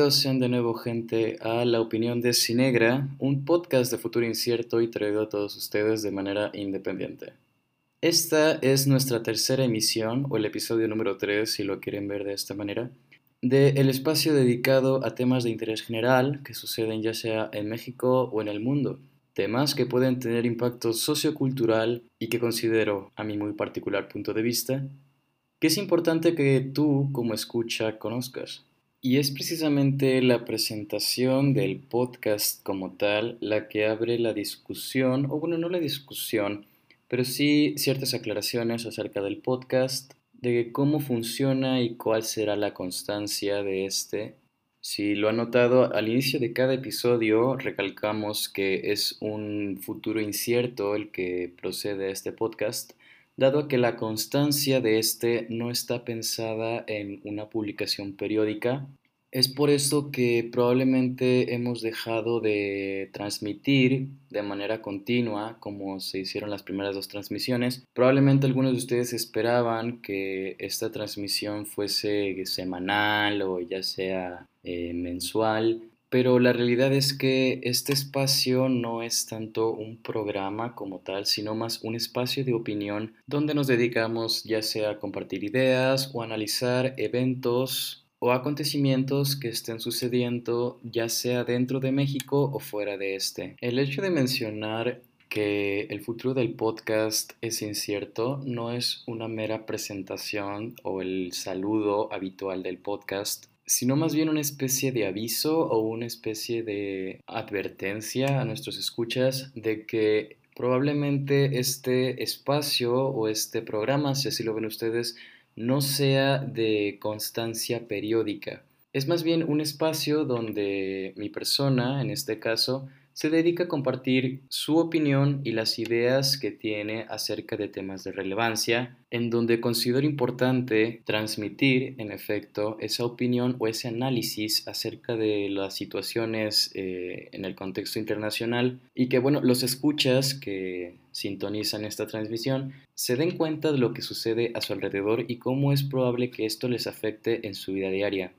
Bienvenidos sean de nuevo gente a La Opinión de Cinegra, un podcast de futuro incierto y traído a todos ustedes de manera independiente. Esta es nuestra tercera emisión, o el episodio número 3 si lo quieren ver de esta manera, de el espacio dedicado a temas de interés general que suceden ya sea en México o en el mundo. Temas que pueden tener impacto sociocultural y que considero, a mi muy particular punto de vista, que es importante que tú como escucha conozcas. Y es precisamente la presentación del podcast como tal la que abre la discusión, o bueno, no la discusión, pero sí ciertas aclaraciones acerca del podcast, de cómo funciona y cuál será la constancia de este. Si lo han notado, al inicio de cada episodio recalcamos que es un futuro incierto el que procede a este podcast, dado que la constancia de este no está pensada en una publicación periódica. Es por eso que probablemente hemos dejado de transmitir de manera continua como se hicieron las primeras dos transmisiones. Probablemente algunos de ustedes esperaban que esta transmisión fuese semanal o ya sea eh, mensual, pero la realidad es que este espacio no es tanto un programa como tal, sino más un espacio de opinión donde nos dedicamos ya sea a compartir ideas o analizar eventos o acontecimientos que estén sucediendo ya sea dentro de México o fuera de este. El hecho de mencionar que el futuro del podcast es incierto no es una mera presentación o el saludo habitual del podcast sino más bien una especie de aviso o una especie de advertencia a nuestros escuchas de que probablemente este espacio o este programa, si así lo ven ustedes, no sea de constancia periódica. Es más bien un espacio donde mi persona, en este caso, se dedica a compartir su opinión y las ideas que tiene acerca de temas de relevancia, en donde considero importante transmitir, en efecto, esa opinión o ese análisis acerca de las situaciones eh, en el contexto internacional y que, bueno, los escuchas que sintonizan esta transmisión se den cuenta de lo que sucede a su alrededor y cómo es probable que esto les afecte en su vida diaria.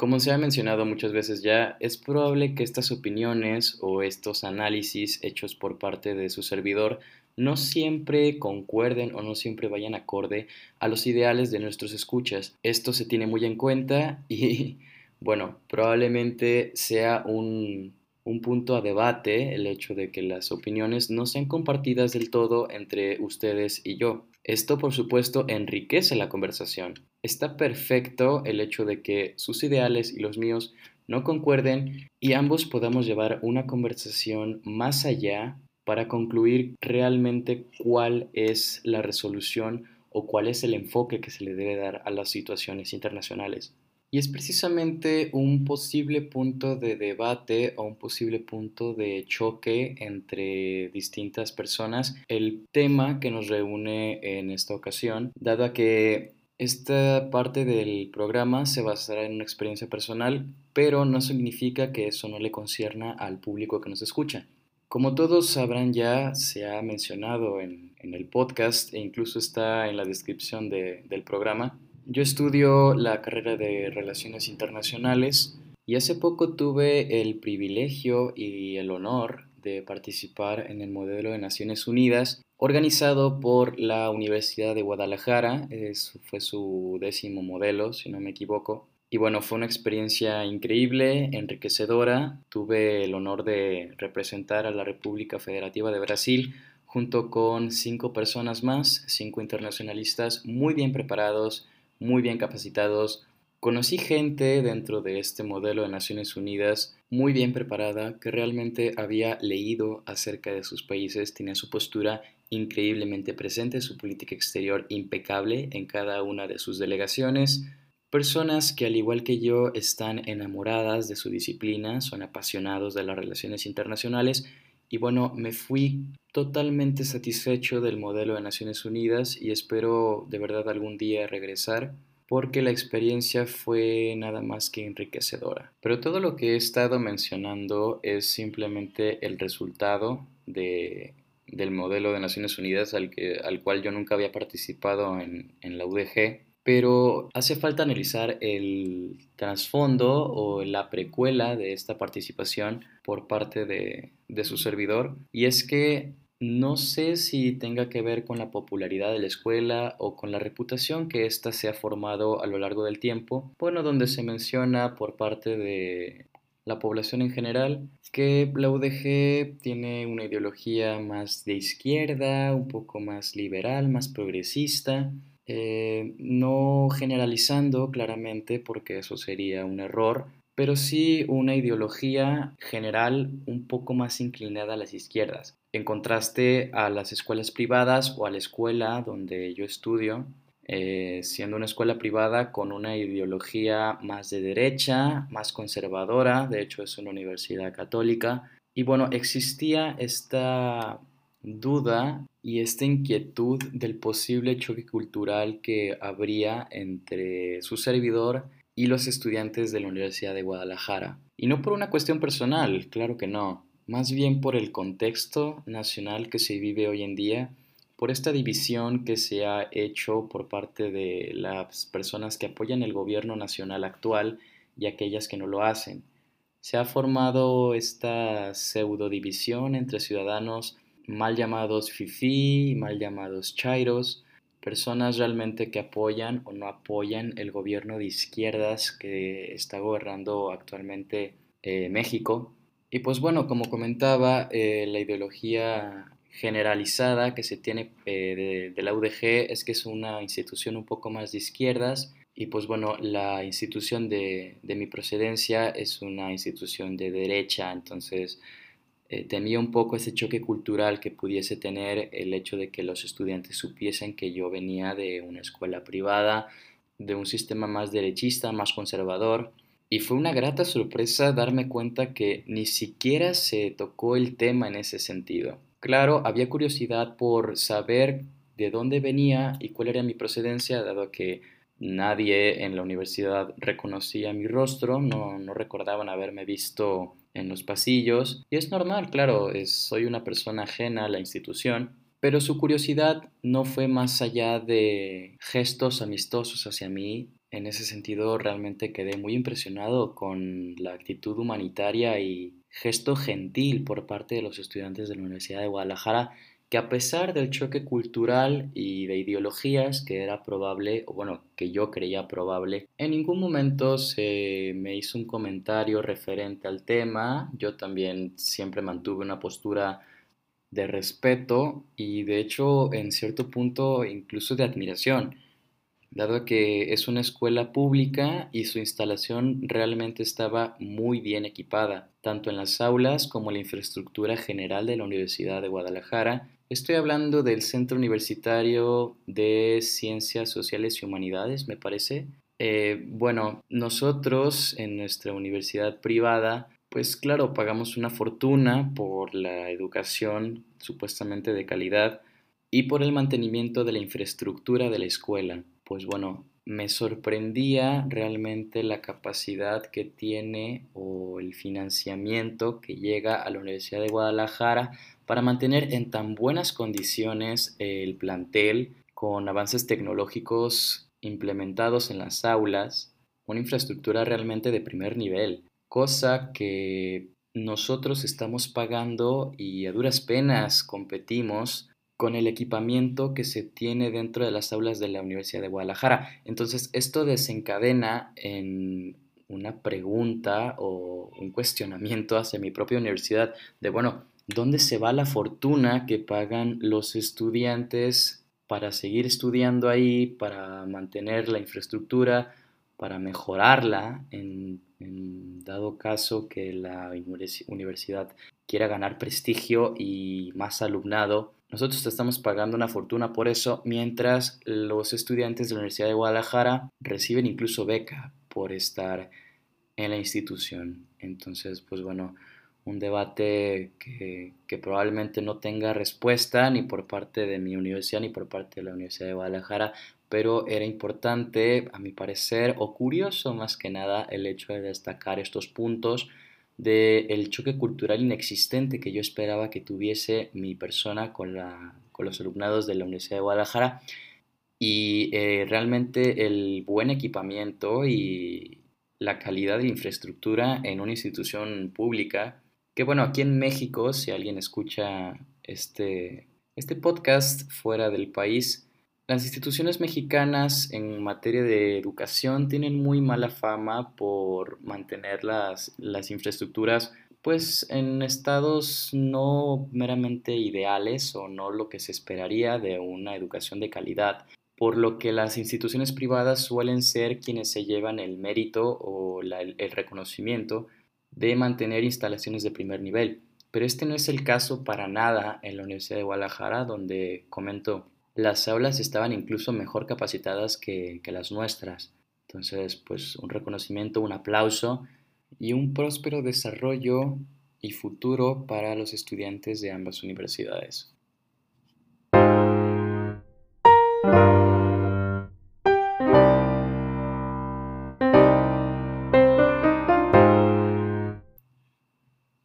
Como se ha mencionado muchas veces ya, es probable que estas opiniones o estos análisis hechos por parte de su servidor no siempre concuerden o no siempre vayan acorde a los ideales de nuestros escuchas. Esto se tiene muy en cuenta y, bueno, probablemente sea un, un punto a debate el hecho de que las opiniones no sean compartidas del todo entre ustedes y yo. Esto, por supuesto, enriquece la conversación. Está perfecto el hecho de que sus ideales y los míos no concuerden y ambos podamos llevar una conversación más allá para concluir realmente cuál es la resolución o cuál es el enfoque que se le debe dar a las situaciones internacionales. Y es precisamente un posible punto de debate o un posible punto de choque entre distintas personas el tema que nos reúne en esta ocasión, dado que esta parte del programa se basará en una experiencia personal, pero no significa que eso no le concierna al público que nos escucha. Como todos sabrán ya, se ha mencionado en, el podcast e incluso está en la descripción del programa, yo estudio la carrera de Relaciones Internacionales y hace poco tuve el privilegio y el honor de participar en el modelo de Naciones Unidas organizado por la Universidad de Guadalajara. fue su décimo modelo, si no me equivoco. Y bueno, fue una experiencia increíble, enriquecedora. Tuve el honor de representar a la República Federativa de Brasil junto con cinco personas más, cinco internacionalistas muy bien preparados, muy bien capacitados. Conocí gente dentro de este modelo de Naciones Unidas muy bien preparada que realmente había leído acerca de sus países, tenía su postura increíblemente presente, su política exterior impecable en cada una de sus delegaciones, personas que al igual que yo están enamoradas de su disciplina, son apasionados de las relaciones internacionales y bueno, me fui totalmente satisfecho del modelo de Naciones Unidas y espero de verdad algún día regresar porque la experiencia fue nada más que enriquecedora. Pero todo lo que he estado mencionando es simplemente el resultado de, del modelo de Naciones Unidas al, que, al cual yo nunca había participado en, en la UDG pero hace falta analizar el trasfondo o la precuela de esta participación por parte de, de su servidor, y es que no sé si tenga que ver con la popularidad de la escuela o con la reputación que ésta se ha formado a lo largo del tiempo, bueno, donde se menciona por parte de la población en general que la UDG tiene una ideología más de izquierda, un poco más liberal, más progresista, eh, no generalizando claramente porque eso sería un error, pero sí una ideología general un poco más inclinada a las izquierdas, en contraste a las escuelas privadas o a la escuela donde yo estudio, eh, siendo una escuela privada con una ideología más de derecha, más conservadora, de hecho es una universidad católica, y bueno, existía esta duda y esta inquietud del posible choque cultural que habría entre su servidor y los estudiantes de la Universidad de Guadalajara. Y no por una cuestión personal, claro que no, más bien por el contexto nacional que se vive hoy en día, por esta división que se ha hecho por parte de las personas que apoyan el gobierno nacional actual y aquellas que no lo hacen. Se ha formado esta pseudo división entre ciudadanos mal llamados FIFI, mal llamados Chairos, personas realmente que apoyan o no apoyan el gobierno de izquierdas que está gobernando actualmente eh, México. Y pues bueno, como comentaba, eh, la ideología generalizada que se tiene eh, de, la UDG es que es una institución un poco más de izquierdas y pues bueno, la institución de, de mi procedencia es una institución de derecha, entonces eh, temía un poco ese choque cultural que pudiese tener el hecho de que los estudiantes supiesen que yo venía de una escuela privada, de un sistema más derechista, más conservador. Y fue una grata sorpresa darme cuenta que ni siquiera se tocó el tema en ese sentido. Claro, había curiosidad por saber de dónde venía y cuál era mi procedencia, dado que nadie en la universidad reconocía mi rostro, no, no recordaban haberme visto en los pasillos. Y es normal, claro, soy una persona ajena a la institución, pero su curiosidad no fue más allá de gestos amistosos hacia mí. En ese sentido, realmente quedé muy impresionado con la actitud humanitaria y gesto gentil por parte de los estudiantes de la Universidad de Guadalajara que a pesar del choque cultural y de ideologías que era probable, o bueno, que yo creía probable, en ningún momento se me hizo un comentario referente al tema. Yo también siempre mantuve una postura de respeto y de hecho en cierto punto incluso de admiración, dado que es una escuela pública y su instalación realmente estaba muy bien equipada, tanto en las aulas como en la infraestructura general de la Universidad de Guadalajara, Estoy hablando del Centro Universitario de Ciencias Sociales y Humanidades, me parece. Eh, bueno, nosotros en nuestra universidad privada, pues claro, pagamos una fortuna por la educación supuestamente de calidad y por el mantenimiento de la infraestructura de la escuela. Pues bueno, me sorprendía realmente la capacidad que tiene o el financiamiento que llega a la Universidad de Guadalajara para mantener en tan buenas condiciones el plantel con avances tecnológicos implementados en las aulas, una infraestructura realmente de primer nivel, cosa que nosotros estamos pagando y a duras penas competimos con el equipamiento que se tiene dentro de las aulas de la Universidad de Guadalajara. Entonces, esto desencadena en una pregunta o un cuestionamiento hacia mi propia universidad de, bueno, ¿Dónde se va la fortuna que pagan los estudiantes para seguir estudiando ahí, para mantener la infraestructura, para mejorarla en, dado caso que la universidad quiera ganar prestigio y más alumnado? Nosotros estamos pagando una fortuna por eso, mientras los estudiantes de la Universidad de Guadalajara reciben incluso beca por estar en la institución. Entonces, pues bueno, un debate que, probablemente no tenga respuesta ni por parte de mi universidad ni por parte de la Universidad de Guadalajara, pero era importante, a mi parecer, o curioso más que nada, el hecho de destacar estos puntos del choque cultural inexistente que yo esperaba que tuviese mi persona con, la, con los alumnados de la Universidad de Guadalajara. Y eh, realmente el buen equipamiento y la calidad de infraestructura en una institución pública, que bueno, aquí en México, si alguien escucha este, este podcast fuera del país, las instituciones mexicanas en materia de educación tienen muy mala fama por mantener las, las infraestructuras pues en estados no meramente ideales o no lo que se esperaría de una educación de calidad, por lo que las instituciones privadas suelen ser quienes se llevan el mérito o el reconocimiento de mantener instalaciones de primer nivel. Pero este no es el caso para nada en la Universidad de Guadalajara, donde, comento, las aulas estaban incluso mejor capacitadas que, que las nuestras. Entonces, pues un reconocimiento, un aplauso y un próspero desarrollo y futuro para los estudiantes de ambas universidades.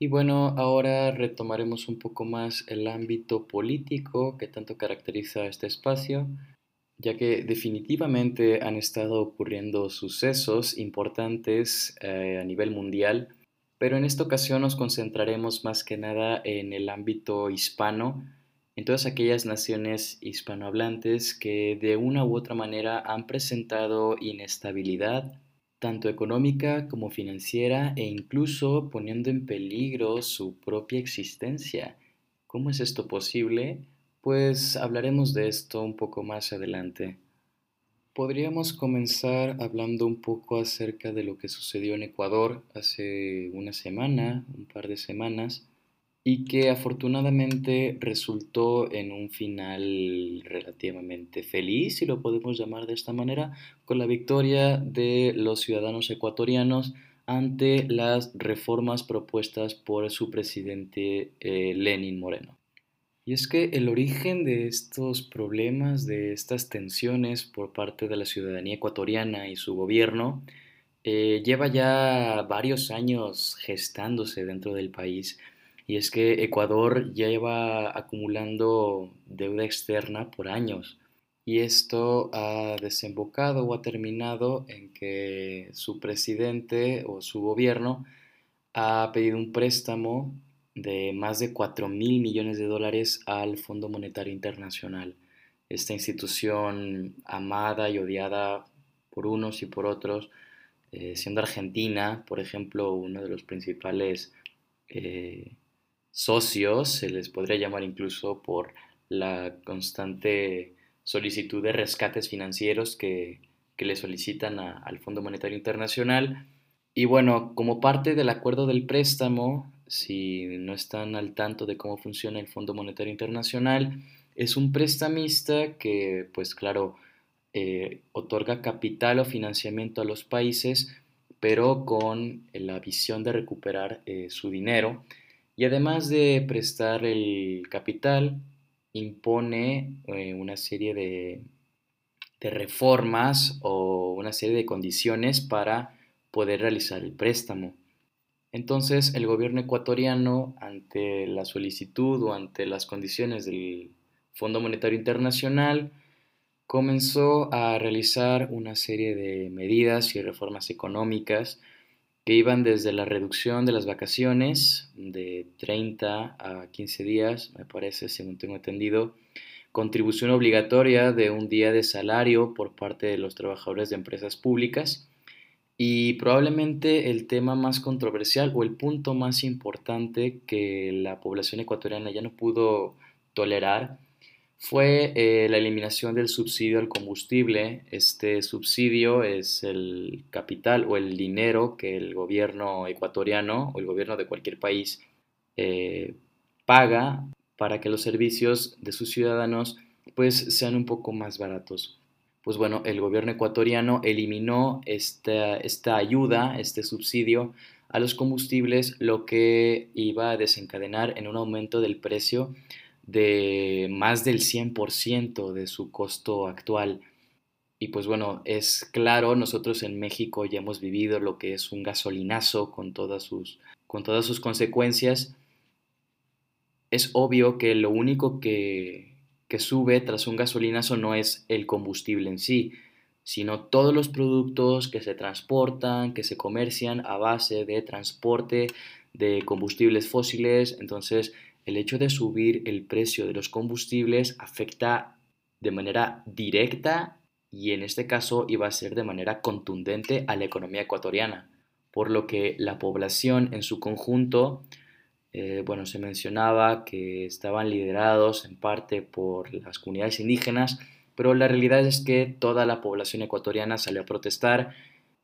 Y bueno, ahora retomaremos un poco más el ámbito político que tanto caracteriza este espacio ya que definitivamente han estado ocurriendo sucesos importantes eh, a nivel mundial, pero en esta ocasión nos concentraremos más que nada en el ámbito hispano, en todas aquellas naciones hispanohablantes que de una u otra manera han presentado inestabilidad, tanto económica como financiera, e incluso poniendo en peligro su propia existencia. ¿Cómo es esto posible? Pues hablaremos de esto un poco más adelante. Podríamos comenzar hablando un poco acerca de lo que sucedió en Ecuador hace una semana, un par de semanas, y que afortunadamente resultó en un final relativamente feliz, si lo podemos llamar de esta manera, con la victoria de los ciudadanos ecuatorianos ante las reformas propuestas por su presidente eh, Lenin Moreno. Y es que el origen de estos problemas, de estas tensiones por parte de la ciudadanía ecuatoriana y su gobierno, eh, lleva ya varios años gestándose dentro del país. Y es que Ecuador lleva acumulando deuda externa por años. Y esto ha desembocado o ha terminado en que su presidente o su gobierno ha pedido un préstamo de más de 4 mil millones de dólares al Fondo Monetario Internacional, esta institución amada y odiada por unos y por otros, eh, siendo Argentina, por ejemplo, uno de los principales eh, socios, se les podría llamar incluso por la constante solicitud de rescates financieros que, le solicitan al Fondo Monetario Internacional. Y bueno, como parte del acuerdo del préstamo, si no están al tanto de cómo funciona el Fondo Monetario Internacional, es un prestamista que, pues claro, eh, otorga capital o financiamiento a los países, pero con la visión de recuperar eh, su dinero. Y además de prestar el capital, impone eh, una serie de, de reformas o una serie de condiciones para poder realizar el préstamo. Entonces, el gobierno ecuatoriano, ante la solicitud o ante las condiciones del Fondo Monetario Internacional, comenzó a realizar una serie de medidas y reformas económicas que iban desde la reducción de las vacaciones de 30 a 15 días, me parece, según tengo entendido, contribución obligatoria de un día de salario por parte de los trabajadores de empresas públicas, y probablemente el tema más controversial o el punto más importante que la población ecuatoriana ya no pudo tolerar fue eh, la eliminación del subsidio al combustible. Este subsidio es el capital o el dinero que el gobierno ecuatoriano o el gobierno de cualquier país eh, paga para que los servicios de sus ciudadanos pues sean un poco más baratos pues bueno, el gobierno ecuatoriano eliminó esta, esta ayuda, este subsidio a los combustibles, lo que iba a desencadenar en un aumento del precio de más del 100% de su costo actual. Y pues bueno, es claro, nosotros en México ya hemos vivido lo que es un gasolinazo con todas sus, con todas sus consecuencias. Es obvio que lo único que, que sube tras un gasolinazo no es el combustible en sí, sino todos los productos que se transportan, que se comercian a base de transporte de combustibles fósiles. Entonces, el hecho de subir el precio de los combustibles afecta de manera directa y en este caso iba a ser de manera contundente a la economía ecuatoriana, por lo que la población en su conjunto, eh, bueno, se mencionaba que estaban liderados en parte por las comunidades indígenas, pero la realidad es que toda la población ecuatoriana salió a protestar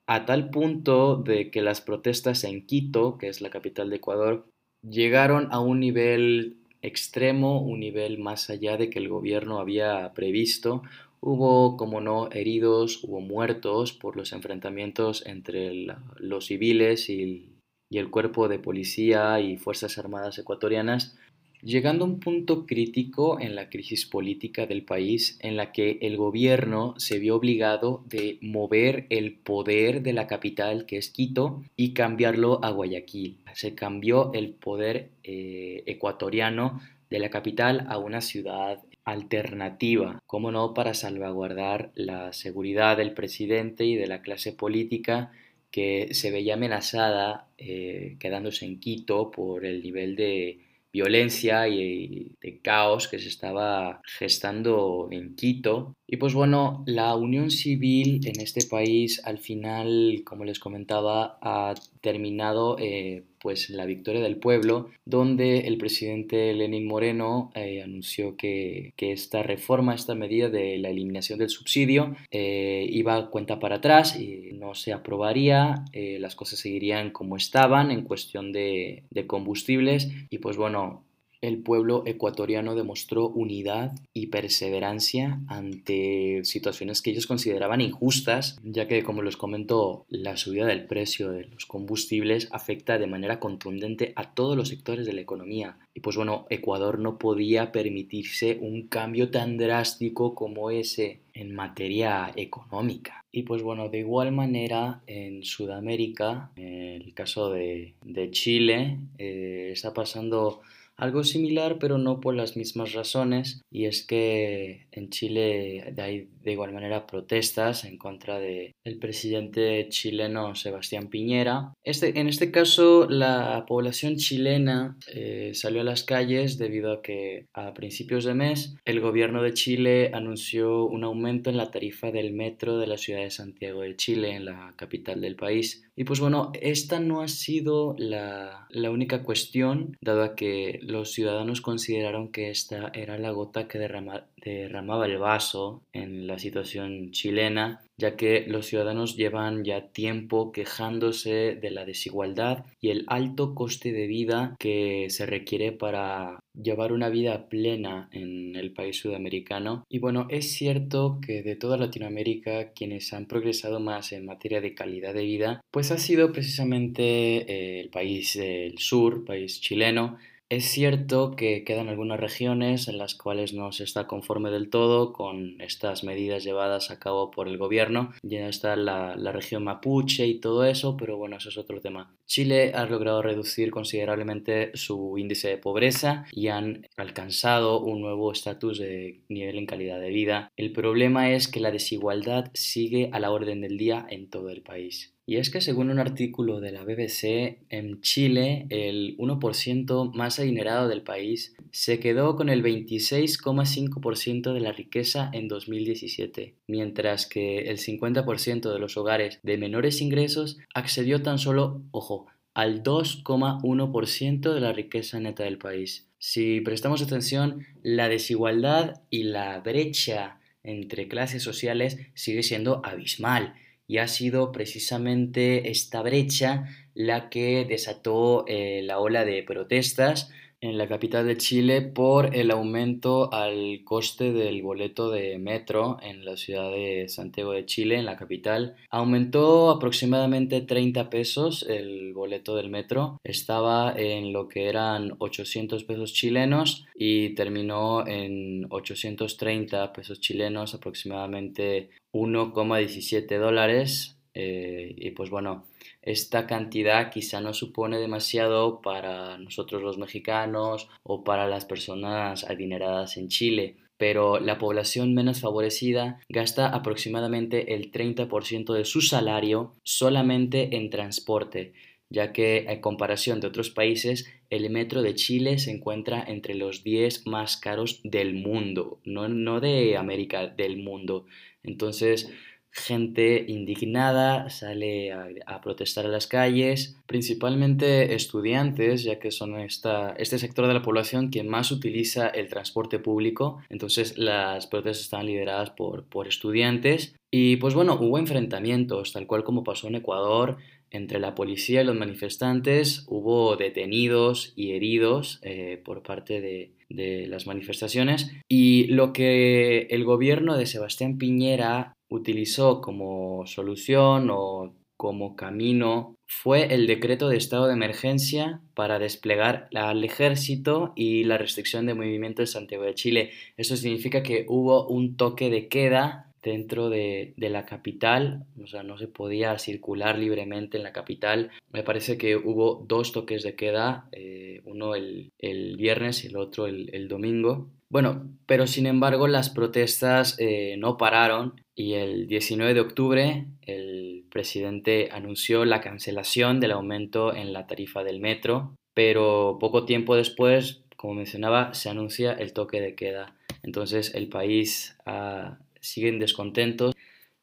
a tal punto de que las protestas en Quito, que es la capital de Ecuador, llegaron a un nivel extremo, un nivel más allá de que el gobierno había previsto. Hubo, como no, heridos, hubo muertos por los enfrentamientos entre los civiles y el cuerpo de policía y Fuerzas Armadas ecuatorianas, llegando a un punto crítico en la crisis política del país en la que el gobierno se vio obligado de mover el poder de la capital, que es Quito, y cambiarlo a Guayaquil. Se cambió el poder eh, ecuatoriano de la capital a una ciudad alternativa, como no para salvaguardar la seguridad del presidente y de la clase política que se veía amenazada eh, quedándose en Quito por el nivel de violencia y de caos que se estaba gestando en Quito. Y pues bueno, la unión civil en este país al final, como les comentaba, ha terminado eh, pues la victoria del pueblo, donde el presidente Lenín Moreno eh, anunció que, esta reforma, esta medida de la eliminación del subsidio eh, iba a cuenta para atrás y no se aprobaría, eh, las cosas seguirían como estaban en cuestión de, de combustibles. Y pues bueno, el pueblo ecuatoriano demostró unidad y perseverancia ante situaciones que ellos consideraban injustas, ya que, como les comento, la subida del precio de los combustibles afecta de manera contundente a todos los sectores de la economía. Y pues bueno, Ecuador no podía permitirse un cambio tan drástico como ese en materia económica. Y pues bueno, de igual manera en Sudamérica, en el caso de, Chile, eh, está pasando algo similar, pero no por las mismas razones, y es que en Chile hay de igual manera protestas en contra del el presidente chileno Sebastián Piñera. Este, en este caso, la población chilena eh, salió a las calles debido a que a principios de mes el gobierno de Chile anunció un aumento en la tarifa del metro de la ciudad de Santiago de Chile, en la capital del país. Y pues bueno, esta no ha sido la, la única cuestión, dado que los ciudadanos consideraron que esta era la gota que derramaba el vaso en la situación chilena, ya que los ciudadanos llevan ya tiempo quejándose de la desigualdad y el alto coste de vida que se requiere para llevar una vida plena en el país sudamericano. Y bueno, es cierto que de toda Latinoamérica quienes han progresado más en materia de calidad de vida, pues ha sido precisamente eh, el país del sur, país chileno, es cierto que quedan algunas regiones en las cuales no se está conforme del todo con estas medidas llevadas a cabo por el gobierno. Ya está la, la, región mapuche y todo eso, pero bueno, eso es otro tema. Chile ha logrado reducir considerablemente su índice de pobreza y han alcanzado un nuevo estatus de nivel en calidad de vida. El problema es que la desigualdad sigue a la orden del día en todo el país. Y es que según un artículo de la BBC, en Chile el 1% más adinerado del país se quedó con el 26,5% de la riqueza en 2017, mientras que el 50% de los hogares de menores ingresos accedió tan solo, ojo, al 2,1% de la riqueza neta del país. Si prestamos atención, la desigualdad y la brecha entre clases sociales sigue siendo abismal y ha sido precisamente esta brecha la que desató eh, la ola de protestas en la capital de Chile por el aumento al coste del boleto de metro en la ciudad de Santiago de Chile, en la capital. Aumentó aproximadamente 30 pesos el boleto del metro. Estaba en lo que eran 800 pesos chilenos y terminó en 830 pesos chilenos, aproximadamente 1,17 dólares. Eh, y pues bueno, esta cantidad quizá no supone demasiado para nosotros los mexicanos o para las personas adineradas en Chile, pero la población menos favorecida gasta aproximadamente el 30% de su salario solamente en transporte, ya que en comparación de otros países, el metro de Chile se encuentra entre los 10 más caros del mundo, no, no de América, del mundo. Entonces, gente indignada sale a, protestar a las calles, principalmente estudiantes, ya que son esta, este sector de la población quien más utiliza el transporte público. Entonces las protestas están lideradas por, por estudiantes. Y pues bueno, hubo enfrentamientos, tal cual como pasó en Ecuador, entre la policía y los manifestantes. Hubo detenidos y heridos eh, por parte de, de las manifestaciones. Y lo que el gobierno de Sebastián Piñera utilizó como solución o como camino fue el decreto de estado de emergencia para desplegar al ejército y la restricción de movimiento de Santiago de Chile. Eso significa que hubo un toque de queda dentro de, la capital, o sea, no se podía circular libremente en la capital. Me parece que hubo dos toques de queda, eh, uno el, viernes y el otro el, domingo. Bueno, pero sin embargo las protestas eh, no pararon y el 19 de octubre el presidente anunció la cancelación del aumento en la tarifa del metro, pero poco tiempo después, como mencionaba, se anuncia el toque de queda. Entonces el país ah, sigue descontento,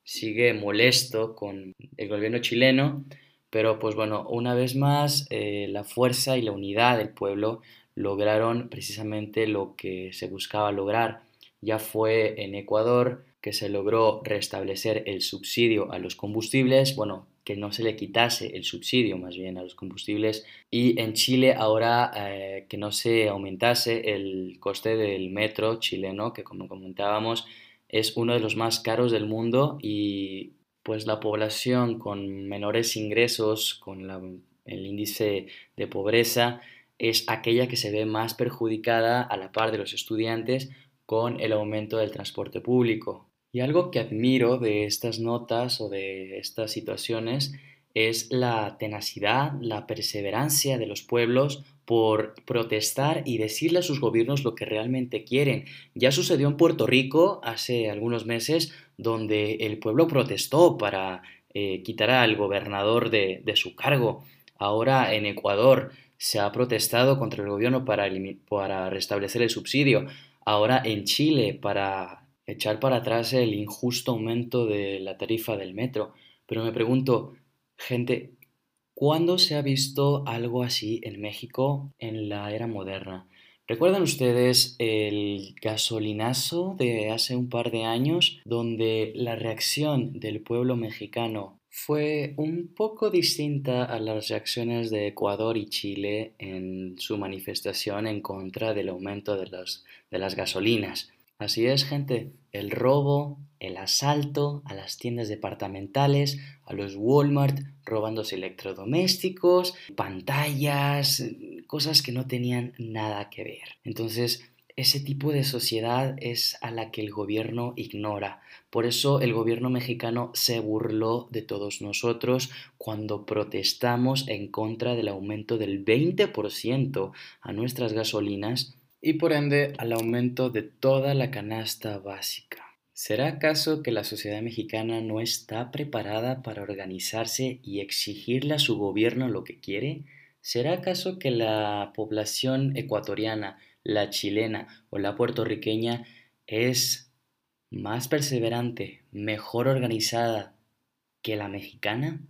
sigue molesto con el gobierno chileno, pero pues bueno, una vez más eh, la fuerza y la unidad del pueblo lograron precisamente lo que se buscaba lograr. Ya fue en Ecuador que se logró restablecer el subsidio a los combustibles, bueno, que no se le quitase el subsidio más bien a los combustibles y en Chile ahora eh, que no se aumentase el coste del metro chileno que como comentábamos es uno de los más caros del mundo y pues la población con menores ingresos, con el índice de pobreza, es aquella que se ve más perjudicada a la par de los estudiantes con el aumento del transporte público. Y algo que admiro de estas notas o de estas situaciones es la tenacidad, la perseverancia de los pueblos por protestar y decirle a sus gobiernos lo que realmente quieren. Ya sucedió en Puerto Rico hace algunos meses, donde el pueblo protestó para eh, quitar al gobernador de, su cargo. Ahora en Ecuador se ha protestado contra el gobierno para, para restablecer el subsidio. Ahora en Chile para echar para atrás el injusto aumento de la tarifa del metro. Pero me pregunto, gente, ¿cuándo se ha visto algo así en México en la era moderna? ¿Recuerdan ustedes el gasolinazo de hace un par de años donde la reacción del pueblo mexicano fue un poco distinta a las reacciones de Ecuador y Chile en su manifestación en contra del aumento de, de las gasolinas? Así es, gente, el robo, el asalto a las tiendas departamentales, a los Walmart, robándose electrodomésticos, pantallas, cosas que no tenían nada que ver. Entonces, ese tipo de sociedad es a la que el gobierno ignora. Por eso el gobierno mexicano se burló de todos nosotros cuando protestamos en contra del aumento del 20% a nuestras gasolinas y por ende al aumento de toda la canasta básica. ¿Será acaso que la sociedad mexicana no está preparada para organizarse y exigirle a su gobierno lo que quiere? ¿Será acaso que la población ecuatoriana, la chilena o la puertorriqueña es más perseverante, mejor organizada que la mexicana?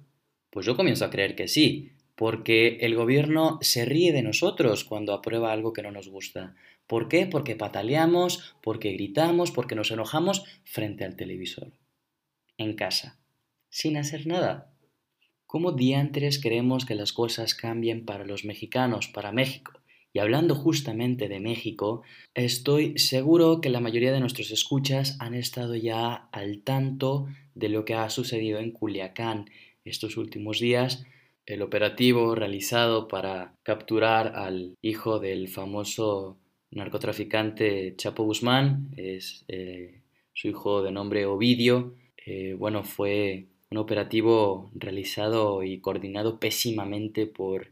Pues yo comienzo a creer que sí, porque el gobierno se ríe de nosotros cuando aprueba algo que no nos gusta. ¿Por qué? Porque pataleamos, porque gritamos, porque nos enojamos frente al televisor, en casa, sin hacer nada. ¿Cómo diantres queremos que las cosas cambien para los mexicanos, para México? Y hablando justamente de México, estoy seguro que la mayoría de nuestros escuchas han estado ya al tanto de lo que ha sucedido en Culiacán estos últimos días el operativo realizado para capturar al hijo del famoso narcotraficante Chapo Guzmán, es eh, su hijo de nombre Ovidio. Eh, bueno, fue un operativo realizado y coordinado pésimamente por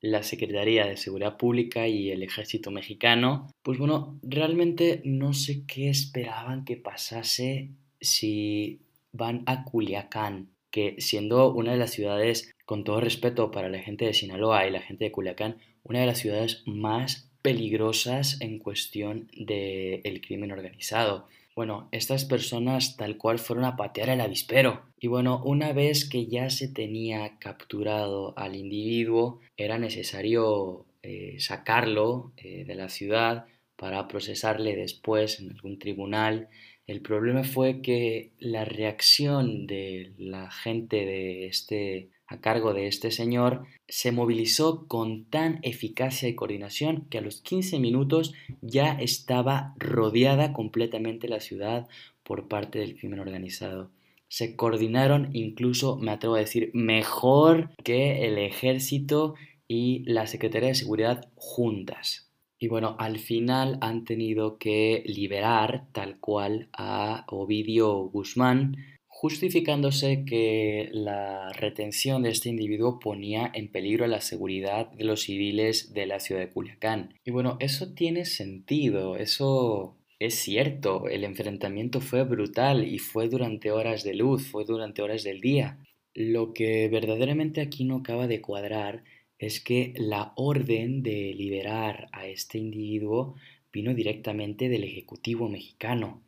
la Secretaría de Seguridad Pública y el Ejército Mexicano, pues bueno, realmente no sé qué esperaban que pasase si van a Culiacán, que siendo una de las ciudades, con todo respeto para la gente de Sinaloa y la gente de Culiacán, una de las ciudades más peligrosas en cuestión del crimen organizado. Bueno, estas personas tal cual fueron a patear el avispero. Y bueno, una vez que ya se tenía capturado al individuo, era necesario eh, sacarlo eh, de la ciudad para procesarle después en algún tribunal. El problema fue que la reacción de la gente de este a cargo de este señor se movilizó con tan eficacia y coordinación que a los 15 minutos ya estaba rodeada completamente la ciudad por parte del crimen organizado. Se coordinaron incluso, me atrevo a decir, mejor que el ejército y la Secretaría de Seguridad juntas. Y bueno, al final han tenido que liberar tal cual a Ovidio Guzmán, justificándose que la retención de este individuo ponía en peligro la seguridad de los civiles de la ciudad de Culiacán. Y bueno, eso tiene sentido, eso es cierto, el enfrentamiento fue brutal y fue durante horas de luz, fue durante horas del día. Lo que verdaderamente aquí no acaba de cuadrar es que la orden de liberar a este individuo vino directamente del Ejecutivo mexicano.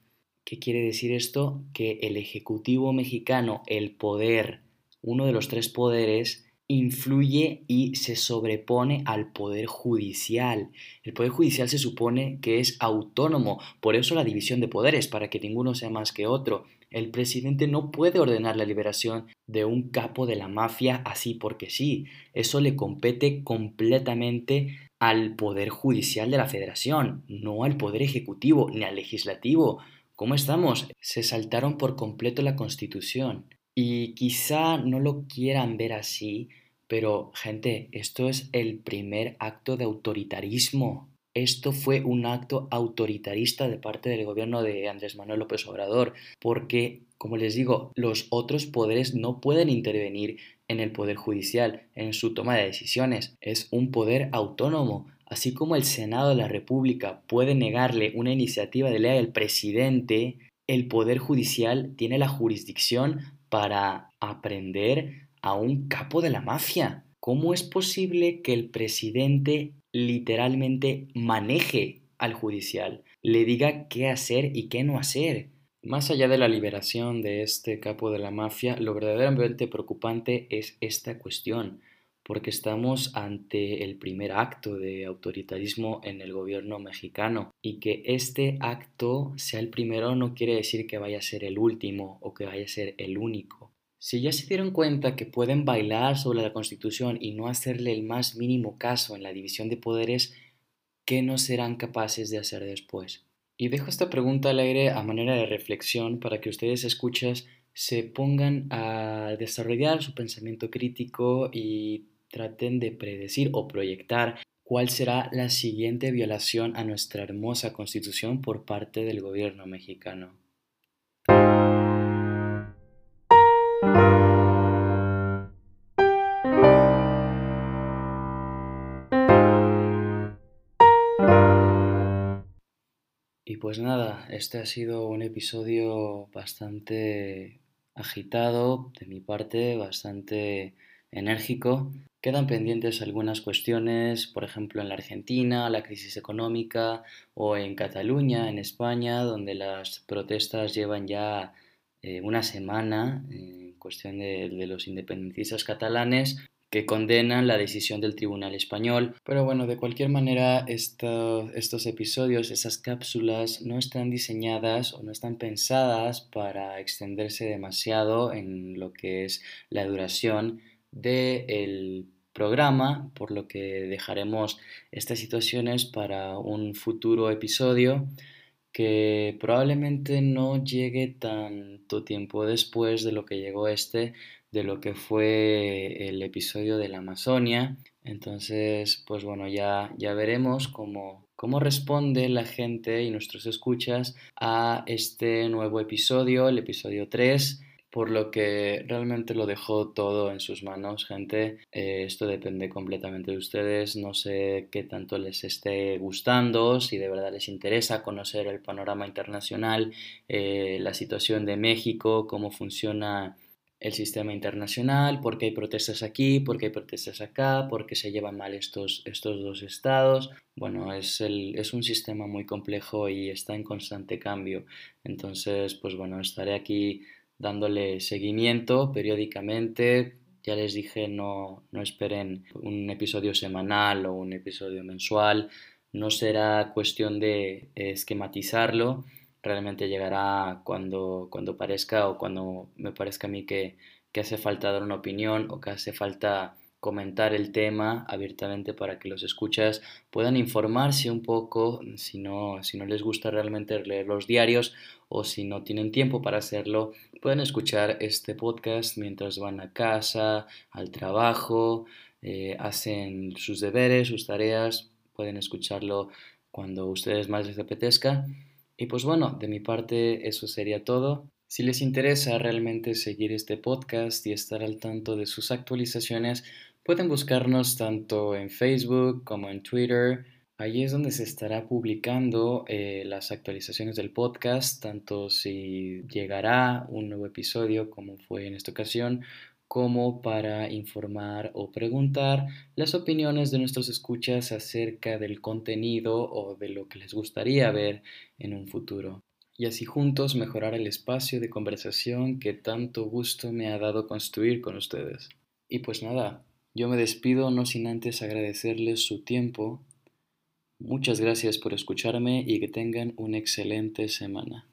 ¿Qué quiere decir esto? Que el Ejecutivo mexicano, el poder, uno de los tres poderes, influye y se sobrepone al Poder Judicial. El Poder Judicial se supone que es autónomo, por eso la división de poderes, para que ninguno sea más que otro. El presidente no puede ordenar la liberación de un capo de la mafia así porque sí. Eso le compete completamente al Poder Judicial de la Federación, no al Poder Ejecutivo ni al Legislativo. ¿Cómo estamos? Se saltaron por completo la Constitución. Y quizá no lo quieran ver así, pero gente, esto es el primer acto de autoritarismo. Esto fue un acto autoritarista de parte del gobierno de Andrés Manuel López Obrador, porque, como les digo, los otros poderes no pueden intervenir en el poder judicial, en su toma de decisiones. Es un poder autónomo. Así como el Senado de la República puede negarle una iniciativa de ley al presidente, el Poder Judicial tiene la jurisdicción para aprender a un capo de la mafia. ¿Cómo es posible que el presidente literalmente maneje al judicial, le diga qué hacer y qué no hacer? Más allá de la liberación de este capo de la mafia, lo verdaderamente preocupante es esta cuestión porque estamos ante el primer acto de autoritarismo en el gobierno mexicano y que este acto sea el primero no quiere decir que vaya a ser el último o que vaya a ser el único. Si ya se dieron cuenta que pueden bailar sobre la Constitución y no hacerle el más mínimo caso en la división de poderes, ¿qué no serán capaces de hacer después? Y dejo esta pregunta al aire a manera de reflexión para que ustedes escuchas se pongan a desarrollar su pensamiento crítico y traten de predecir o proyectar cuál será la siguiente violación a nuestra hermosa constitución por parte del gobierno mexicano. Y pues nada, este ha sido un episodio bastante agitado de mi parte, bastante enérgico. Quedan pendientes algunas cuestiones, por ejemplo en la Argentina, la crisis económica, o en Cataluña, en España, donde las protestas llevan ya eh, una semana en cuestión de, los independentistas catalanes que condenan la decisión del Tribunal Español. Pero bueno, de cualquier manera, estos episodios, esas cápsulas, no están diseñadas o no están pensadas para extenderse demasiado en lo que es la duración del programa, por lo que dejaremos estas situaciones para un futuro episodio que probablemente no llegue tanto tiempo después de lo que llegó este, de lo que fue el episodio de la Amazonia. Entonces, pues bueno, ya, ya veremos cómo, cómo responde la gente y nuestros escuchas a este nuevo episodio, el episodio 3 por lo que realmente lo dejó todo en sus manos, gente. Eh, esto depende completamente de ustedes. No sé qué tanto les esté gustando, si de verdad les interesa conocer el panorama internacional, eh, la situación de México, cómo funciona el sistema internacional, por qué hay protestas aquí, por qué hay protestas acá, por qué se llevan mal estos, estos dos estados. Bueno, es, el, es un sistema muy complejo y está en constante cambio. Entonces, pues bueno, estaré aquí dándole seguimiento periódicamente. Ya les dije, no, no esperen un episodio semanal o un episodio mensual. No será cuestión de esquematizarlo. Realmente llegará cuando, cuando parezca o cuando me parezca a mí que, que hace falta dar una opinión o que hace falta comentar el tema abiertamente para que los escuchas puedan informarse un poco si no, si no les gusta realmente leer los diarios o si no tienen tiempo para hacerlo, pueden escuchar este podcast mientras van a casa, al trabajo, eh, hacen sus deberes, sus tareas, pueden escucharlo cuando ustedes más les apetezca. Y pues bueno, de mi parte eso sería todo. Si les interesa realmente seguir este podcast y estar al tanto de sus actualizaciones, Pueden buscarnos tanto en Facebook como en Twitter. Allí es donde se estará publicando eh, las actualizaciones del podcast, tanto si llegará un nuevo episodio como fue en esta ocasión, como para informar o preguntar las opiniones de nuestros escuchas acerca del contenido o de lo que les gustaría ver en un futuro. Y así juntos mejorar el espacio de conversación que tanto gusto me ha dado construir con ustedes. Y pues nada, yo me despido no sin antes agradecerles su tiempo. Muchas gracias por escucharme y que tengan una excelente semana.